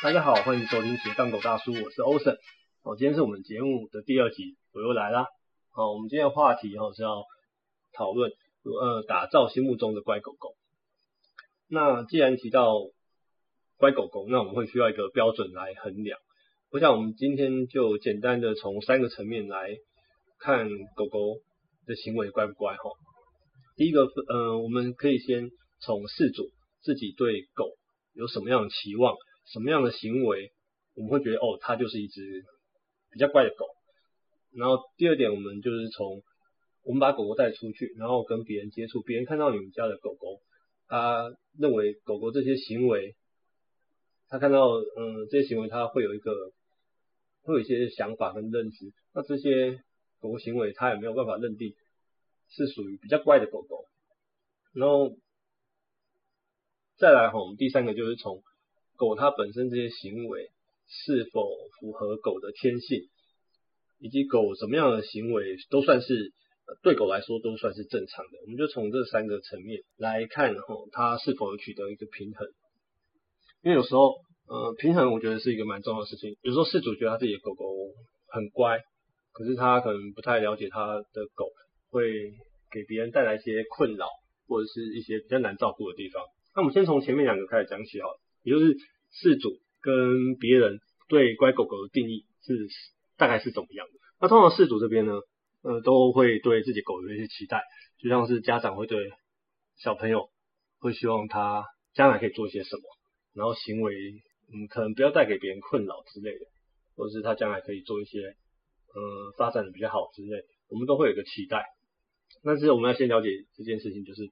大家好，欢迎收听斜杠狗大叔，我是欧森。哦，今天是我们节目的第二集，我又来啦。好，我们今天的话题哈是要讨论呃打造心目中的乖狗狗。那既然提到乖狗狗，那我们会需要一个标准来衡量。我想我们今天就简单的从三个层面来看狗狗的行为乖不乖哈。第一个，呃，我们可以先从饲主自己对狗有什么样的期望。什么样的行为我们会觉得哦，它就是一只比较乖的狗。然后第二点，我们就是从我们把狗狗带出去，然后跟别人接触，别人看到你们家的狗狗，他认为狗狗这些行为，他看到嗯这些行为，他会有一个会有一些想法跟认知。那这些狗狗行为，他也没有办法认定是属于比较乖的狗狗。然后再来哈，我们第三个就是从狗它本身这些行为是否符合狗的天性，以及狗什么样的行为都算是对狗来说都算是正常的。我们就从这三个层面来看，吼，它是否有取得一个平衡。因为有时候，呃，平衡我觉得是一个蛮重要的事情。有时候饲主觉得他自己的狗狗很乖，可是他可能不太了解他的狗会给别人带来一些困扰，或者是一些比较难照顾的地方。那我们先从前面两个开始讲起好了。也就是饲主跟别人对乖狗狗的定义是大概是怎么样的？那通常饲主这边呢，呃，都会对自己狗有一些期待，就像是家长会对小朋友会希望他将来可以做些什么，然后行为嗯可能不要带给别人困扰之类的，或者是他将来可以做一些呃发展的比较好之类，我们都会有个期待。但是我们要先了解这件事情，就是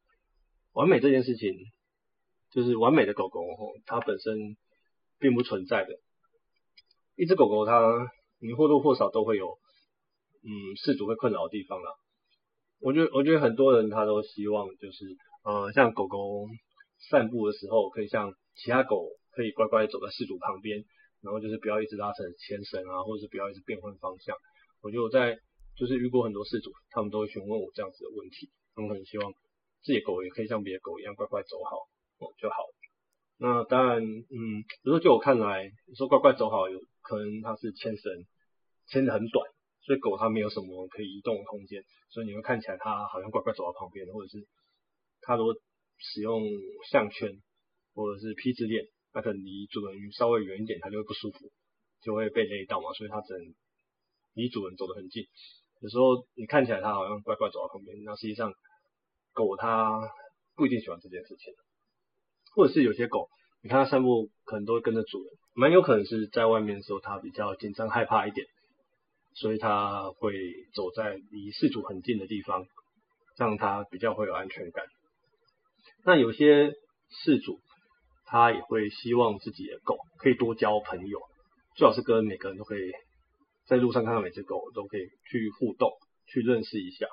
完美这件事情。就是完美的狗狗，它本身并不存在的。一只狗狗，它你或多或少都会有，嗯，饲主会困扰的地方啦。我觉得，我觉得很多人他都希望，就是呃，像狗狗散步的时候，可以像其他狗可以乖乖走在饲主旁边，然后就是不要一直拉扯牵绳啊，或者是不要一直变换方向。我觉得在就是遇过很多饲主，他们都会询问我这样子的问题，他们很希望自己的狗也可以像别的狗一样乖乖走好。哦就好那当然，嗯，比如说就我看来，你说乖乖走好，有可能它是牵绳牵的很短，所以狗它没有什么可以移动的空间，所以你会看起来它好像乖乖走到旁边，或者是它如果使用项圈或者是披制链，那可能离主人稍微远一点，它就会不舒服，就会被勒到嘛，所以它只能离主人走得很近。有时候你看起来它好像乖乖走到旁边，那实际上狗它不一定喜欢这件事情。或者是有些狗，你看它散步可能都会跟着主人，蛮有可能是在外面的时候它比较紧张害怕一点，所以它会走在离饲主很近的地方，让它比较会有安全感。那有些饲主他也会希望自己的狗可以多交朋友，最好是跟每个人都可以在路上看到每只狗都可以去互动，去认识一下。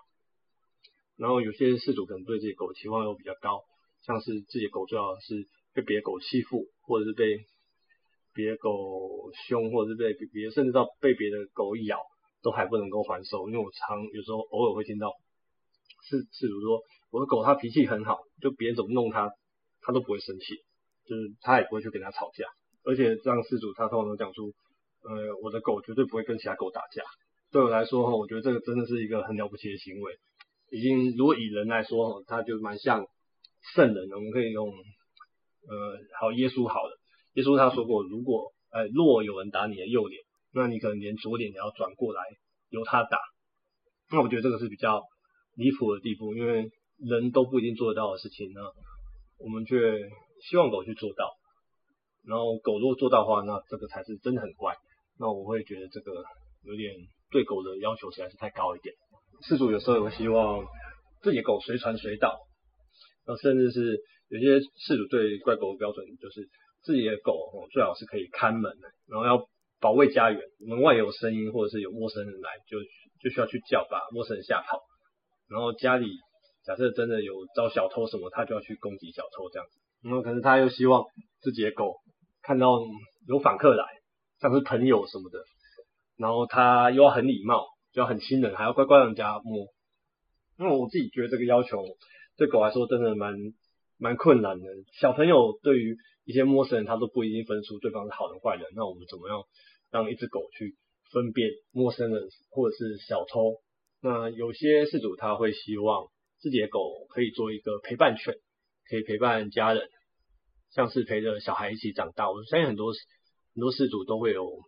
然后有些饲主可能对自己狗期望又比较高。像是自己的狗最好是被别的狗欺负，或者是被别的狗凶，或者是被别甚至到被别的狗咬，都还不能够还手。因为我常有时候偶尔会听到，是是如说我的狗它脾气很好，就别人怎么弄它，它都不会生气，就是它也不会去跟它吵架。而且这样饲主他通常都讲出，呃，我的狗绝对不会跟其他狗打架。对我来说哈，我觉得这个真的是一个很了不起的行为。已经如果以人来说哈，它就蛮像。圣人，我们可以用，呃，好，耶稣好的，耶稣他说过，如果，呃，若有人打你的右脸，那你可能连左脸也要转过来由他打。那我觉得这个是比较离谱的地步，因为人都不一定做得到的事情呢，我们却希望狗去做到。然后狗如果做到的话，那这个才是真的很怪。那我会觉得这个有点对狗的要求实在是太高一点。饲主有时候也会希望自己狗随传随到。那甚至是有些饲主对怪狗的标准，就是自己的狗哦最好是可以看门，然后要保卫家园，门外有声音或者是有陌生人来，就就需要去叫把陌生人吓跑。然后家里假设真的有招小偷什么，他就要去攻击小偷这样子。然后可是他又希望自己的狗看到有访客来，像是朋友什么的，然后他又要很礼貌，就要很亲人，还要乖乖让人家摸。因为我自己觉得这个要求。对狗来说真的蛮蛮困难的。小朋友对于一些陌生人，他都不一定分出对方是好人坏人。那我们怎么样让一只狗去分辨陌生人或者是小偷？那有些事主他会希望自己的狗可以做一个陪伴犬，可以陪伴家人，像是陪着小孩一起长大。我相信很多很多事主都会有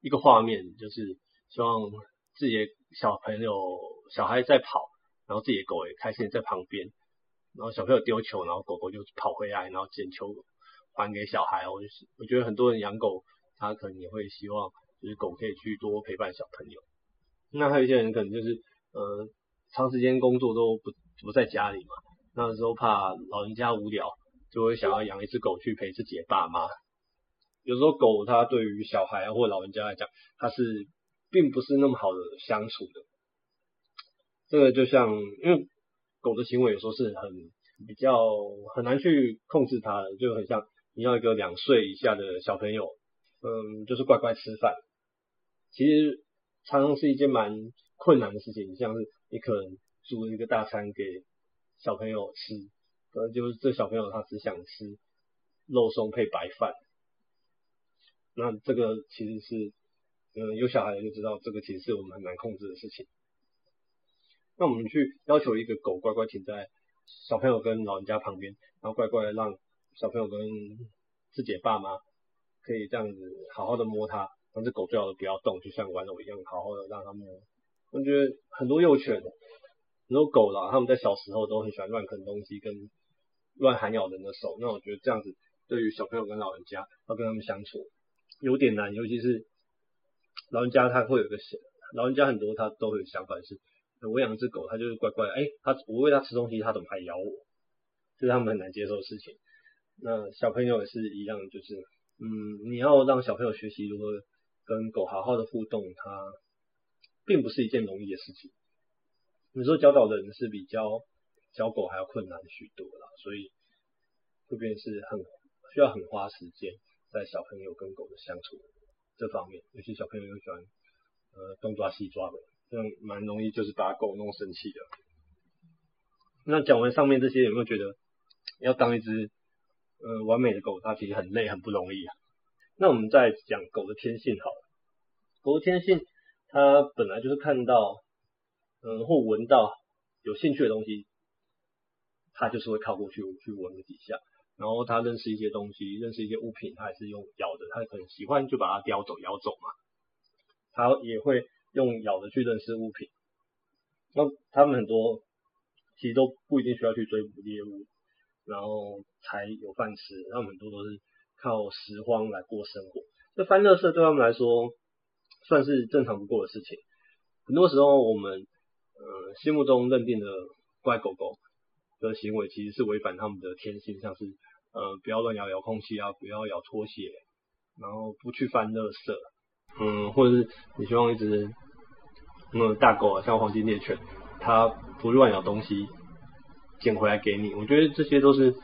一个画面，就是希望自己的小朋友小孩在跑，然后自己的狗也开心在旁边，然后小朋友丢球，然后狗狗就跑回来，然后捡球还给小孩。我就是我觉得很多人养狗，他可能也会希望就是狗可以去多陪伴小朋友。那还有一些人可能就是。呃，长时间工作都不不在家里嘛，那时候怕老人家无聊，就会想要养一只狗去陪自己的爸妈。有时候狗它对于小孩或老人家来讲，它是并不是那么好的相处的。这个就像，因为狗的行为有时候是很比较很难去控制它的，就很像你要一个两岁以下的小朋友，嗯，就是乖乖吃饭。其实常常是一件蛮。困难的事情，像是你可能煮一个大餐给小朋友吃，可能就是这小朋友他只想吃肉松配白饭，那这个其实是，嗯，有小孩就知道，这个其实是我们很难控制的事情。那我们去要求一个狗乖乖停在小朋友跟老人家旁边，然后乖乖让小朋友跟自己的爸妈可以这样子好好的摸它，让这狗最好的不要动，就像玩偶一样，好好的让它摸。我觉得很多幼犬、很多狗啦，他们在小时候都很喜欢乱啃东西跟乱喊咬人的手。那我觉得这样子对于小朋友跟老人家要跟他们相处有点难，尤其是老人家他会有个想，老人家很多他都会有想法是，我养只狗，它就是乖乖，哎，它我喂它吃东西，它怎么还咬我？这是他们很难接受的事情。那小朋友也是一样，就是嗯，你要让小朋友学习如何跟狗好好的互动，它。并不是一件容易的事情。你说教导人是比教教狗还要困难许多啦，所以这边是很需要很花时间在小朋友跟狗的相处这方面，有些小朋友又喜欢呃东抓西抓的，这样蛮容易就是把狗弄生气的。那讲完上面这些，有没有觉得要当一只呃完美的狗，它其实很累很不容易啊？那我们再讲狗的天性好了，狗的天性。它本来就是看到，嗯，或闻到有兴趣的东西，它就是会靠过去去闻个几下。然后他认识一些东西，认识一些物品，他也是用咬的。他可能喜欢就把它叼走、咬走嘛。他也会用咬的去认识物品。那他们很多其实都不一定需要去追捕猎物，然后才有饭吃。他们很多都是靠拾荒来过生活。这翻乐色对他们来说。算是正常不过的事情。很多时候，我们呃心目中认定的乖狗狗的行为，其实是违反他们的天性，像是呃不要乱咬遥控器啊，不要咬拖鞋，然后不去翻垃圾，嗯，或者是你希望一只嗯大狗啊，像黄金猎犬，它不乱咬东西，捡回来给你。我觉得这些都是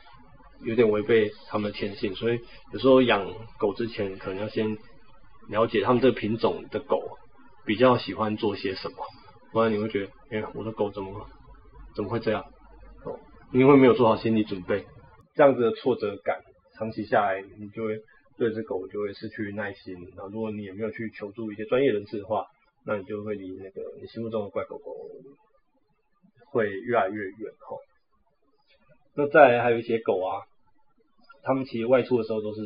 有点违背他们的天性，所以有时候养狗之前，可能要先。了解他们这个品种的狗比较喜欢做些什么，不然你会觉得，哎，我的狗怎么怎么会这样？哦，你会没有做好心理准备，这样子的挫折感长期下来，你就会对这狗就会失去耐心。然后如果你也没有去求助一些专业人士的话，那你就会离那个你心目中的怪狗狗会越来越远哈。那再来还有一些狗啊，他们其实外出的时候都是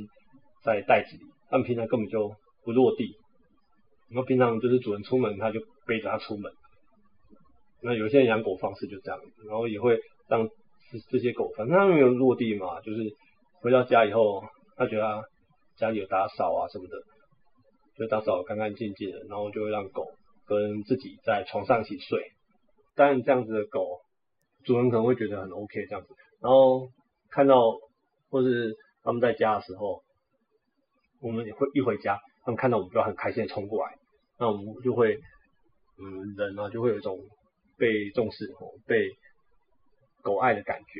在袋子里，他们平常根本就。不落地，然后平常就是主人出门，他就背着它出门。那有些人养狗方式就这样，然后也会让这些狗，反正它没有落地嘛，就是回到家以后，他觉得家里有打扫啊什么的，就打扫干干净净的，然后就会让狗跟自己在床上一起睡。当然这样子的狗，主人可能会觉得很 OK 这样子，然后看到或是他们在家的时候，我们也会一回家。他们看到我们就很开心的冲过来，那我们就会，嗯，人呢就会有一种被重视、被狗爱的感觉。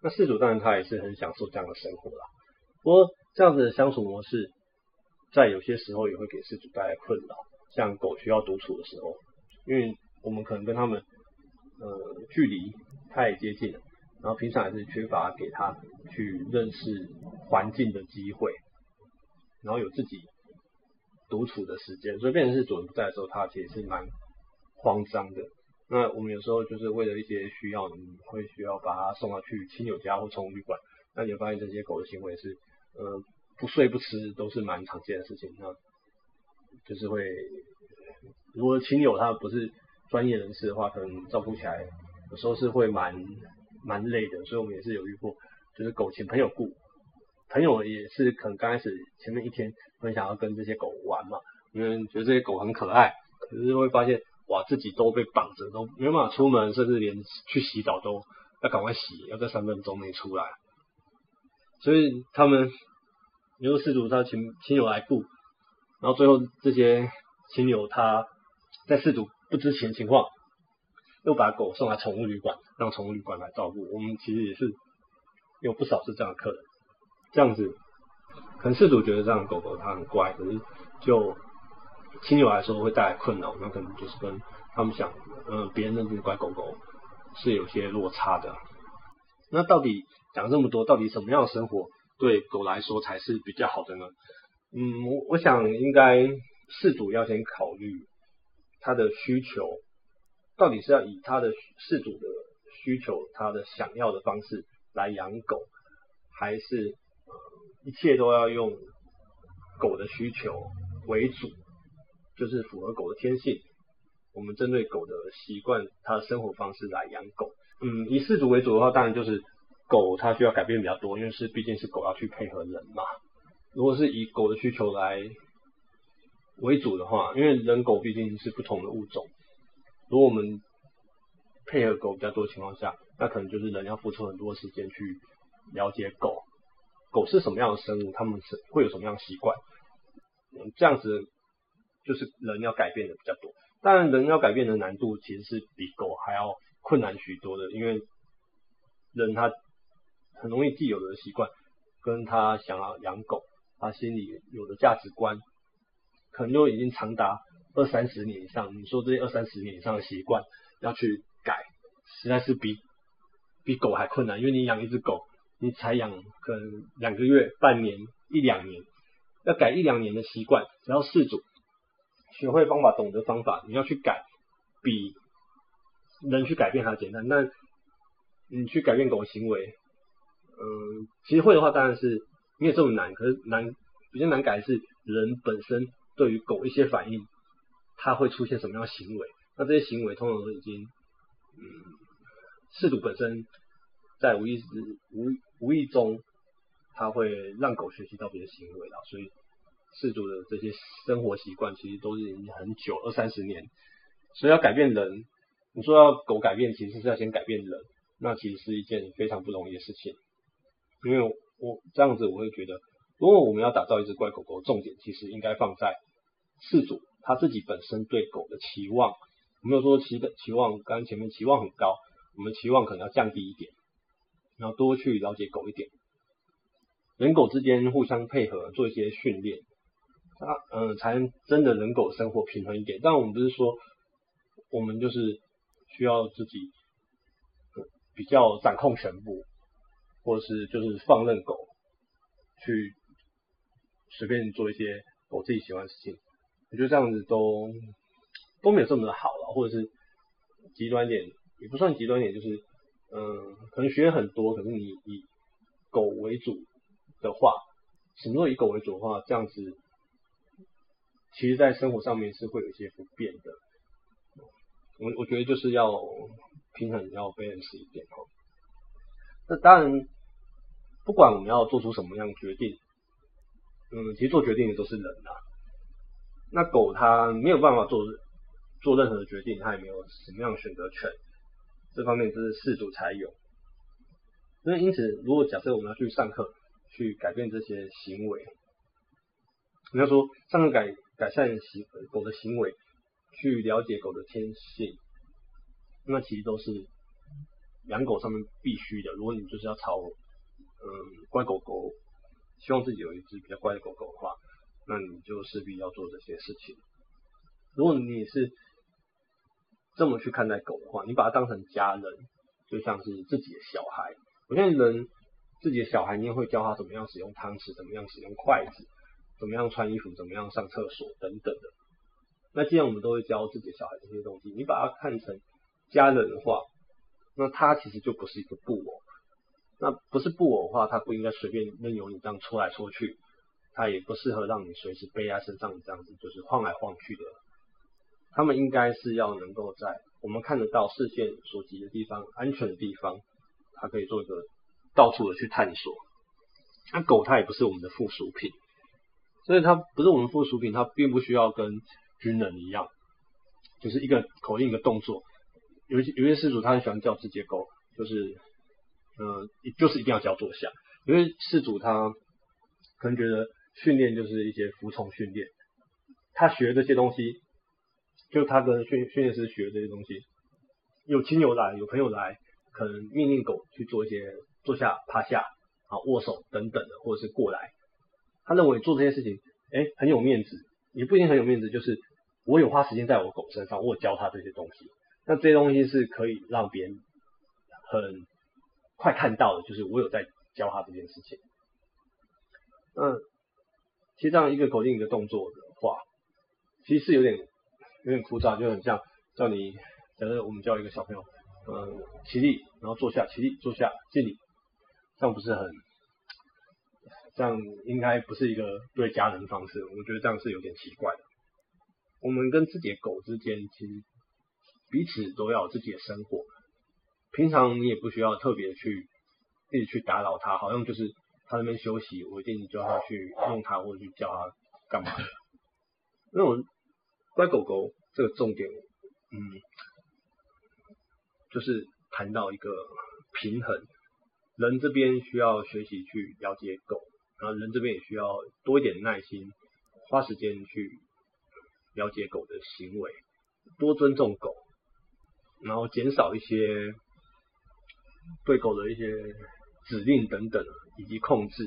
那饲主当然他也是很享受这样的生活啦。不过这样子的相处模式，在有些时候也会给饲主带来困扰。像狗需要独处的时候，因为我们可能跟他们，呃，距离太接近了，然后平常也是缺乏给它去认识环境的机会，然后有自己独处的时间，所以变成是主人不在的时候，它其实是蛮慌张的。那我们有时候就是为了一些需要，你会需要把它送到去亲友家或宠物旅馆，那你会发现这些狗的行为是，呃，不睡不吃都是蛮常见的事情。那就是会，如果亲友他不是专业人士的话，可能照顾起来有时候是会蛮蛮累的。所以我们也是有遇过，就是狗请朋友顾，朋友也是可能刚开始前面一天很想要跟这些狗玩嘛，因为觉得这些狗很可爱，可是会发现。哇，自己都被绑着，都没办法出门，甚至连去洗澡都要赶快洗，要在三分钟内出来。所以他们，比如事主他亲亲友来顾，然后最后这些亲友他在事主不知情的情况，又把狗送来宠物旅馆，让宠物旅馆来照顾。我们其实也是有不少是这样的客人，这样子，可能事主觉得这样的狗狗它很乖，可是就。亲友来说会带来困扰，那可能就是跟他们想，嗯，别人认知乖狗狗是有些落差的。那到底讲这么多，到底什么样的生活对狗来说才是比较好的呢？嗯，我我想应该饲主要先考虑他的需求，到底是要以他的饲主的需求，他的想要的方式来养狗，还是一切都要用狗的需求为主？就是符合狗的天性，我们针对狗的习惯、它的生活方式来养狗。嗯，以饲主为主的话，当然就是狗它需要改变比较多，因为是毕竟是狗要去配合人嘛。如果是以狗的需求来为主的话，因为人狗毕竟是不同的物种，如果我们配合狗比较多的情况下，那可能就是人要付出很多时间去了解狗，狗是什么样的生物，它们是会有什么样的习惯，这样子。就是人要改变的比较多，当然人要改变的难度其实是比狗还要困难许多的，因为人他很容易既有的习惯，跟他想要养狗，他心里有的价值观，可能都已经长达二三十年以上。你说这些二三十年以上的习惯要去改，实在是比比狗还困难，因为你养一只狗，你才养可能两个月、半年、一两年，要改一两年的习惯，只要饲主。学会方法，懂得方法，你要去改，比人去改变还简单。那你去改变狗的行为，嗯，其实会的话当然是没有这么难。可是难比较难改的是人本身对于狗一些反应，它会出现什么样的行为？那这些行为通常都已经，嗯，饲主本身在无意识、无无意中，它会让狗学习到别的行为了，所以。饲主的这些生活习惯其实都是已经很久二三十年，所以要改变人，你说要狗改变，其实是要先改变人，那其实是一件非常不容易的事情。因为我这样子我会觉得，如果我们要打造一只乖狗狗，重点其实应该放在饲主他自己本身对狗的期望，没有说期的期望，刚前面期望很高，我们期望可能要降低一点，然后多去了解狗一点，人狗之间互相配合做一些训练。啊，嗯，才能真的人狗生活平衡一点。但我们不是说，我们就是需要自己比较掌控全部，或者是就是放任狗去随便做一些我自己喜欢的事情。我觉得这样子都都没有这么的好了，或者是极端点也不算极端点，就是嗯，可能学很多，可是你以狗为主的话，什么都以狗为主的话，这样子。其实，在生活上面是会有一些不便的。我我觉得就是要平衡，要 balance 一点哦。那当然，不管我们要做出什么样决定，嗯，其实做决定的都是人啊。那狗它没有办法做做任何的决定，它也没有什么样选择权。这方面就是饲主才有。那因此，如果假设我们要去上课，去改变这些行为，你要说上课改。改善行狗的行为，去了解狗的天性，那其实都是养狗上面必须的。如果你就是要朝嗯乖狗狗，希望自己有一只比较乖的狗狗的话，那你就势必要做这些事情。如果你是这么去看待狗的话，你把它当成家人，就像是自己的小孩。我现在人自己的小孩，你也会教他怎么样使用汤匙，怎么样使用筷子，怎么样穿衣服，怎么样上厕所等等的。那既然我们都会教自己的小孩这些东西，你把它看成家人的话，那他其实就不是一个布偶。那不是布偶的话，它不应该随便任由你这样戳来戳去，它也不适合让你随时背在身上这样子，就是晃来晃去的。他们应该是要能够在我们看得到视线所及的地方、安全的地方，它可以做一个到处的去探索。那狗它也不是我们的附属品，所以它不是我们附属品，它并不需要跟军人一样，就是一个口令一个动作。有些有些事主他很喜欢叫自己的狗，就是。呃，就是一定要教坐下，因为事主他可能觉得训练就是一些服从训练，他学这些东西，就他跟训训练师学这些东西，有亲友来，有朋友来，可能命令狗去做一些坐下、趴下、啊握手等等的，或者是过来，他认为做这些事情，哎很有面子，也不一定很有面子，就是我有花时间在我狗身上，我教他这些东西，那这些东西是可以让别人很。快看到的，就是我有在教他这件事情。嗯，其实这样一个口令一个动作的话，其实是有点有点枯燥，就很像叫你，假设我们教一个小朋友，嗯，起立，然后坐下，起立，坐下，敬礼，这样不是很，这样应该不是一个对家人的方式。我觉得这样是有点奇怪的。我们跟自己的狗之间，其实彼此都要有自己的生活。平常你也不需要特别去一直去打扰它，好像就是它那边休息，我一定叫它去弄它或者去叫它干嘛。那种乖狗狗这个重点，嗯，就是谈到一个平衡，人这边需要学习去了解狗，然后人这边也需要多一点耐心，花时间去了解狗的行为，多尊重狗，然后减少一些。对狗的一些指令等等，以及控制，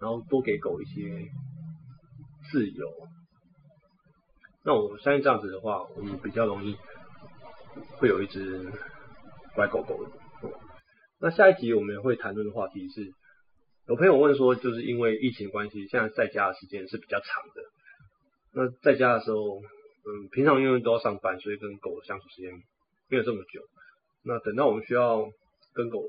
然后多给狗一些自由。那我相信这样子的话，我们比较容易会有一只乖狗狗。那下一集我们会谈论的话题是，有朋友问说，就是因为疫情关系，现在在家的时间是比较长的。那在家的时候，嗯，平常因为都要上班，所以跟狗相处时间没有这么久。那等到我们需要跟狗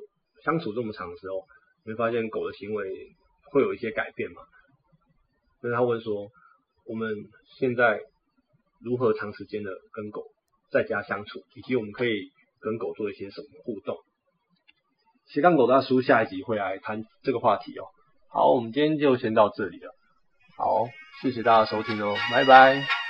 相处这么长的时候，你会发现狗的行为会有一些改变嘛？那他问说，我们现在如何长时间的跟狗在家相处，以及我们可以跟狗做一些什么互动？斜杠狗大叔下一集会来谈这个话题哦。好，我们今天就先到这里了。好，谢谢大家收听哦，拜拜。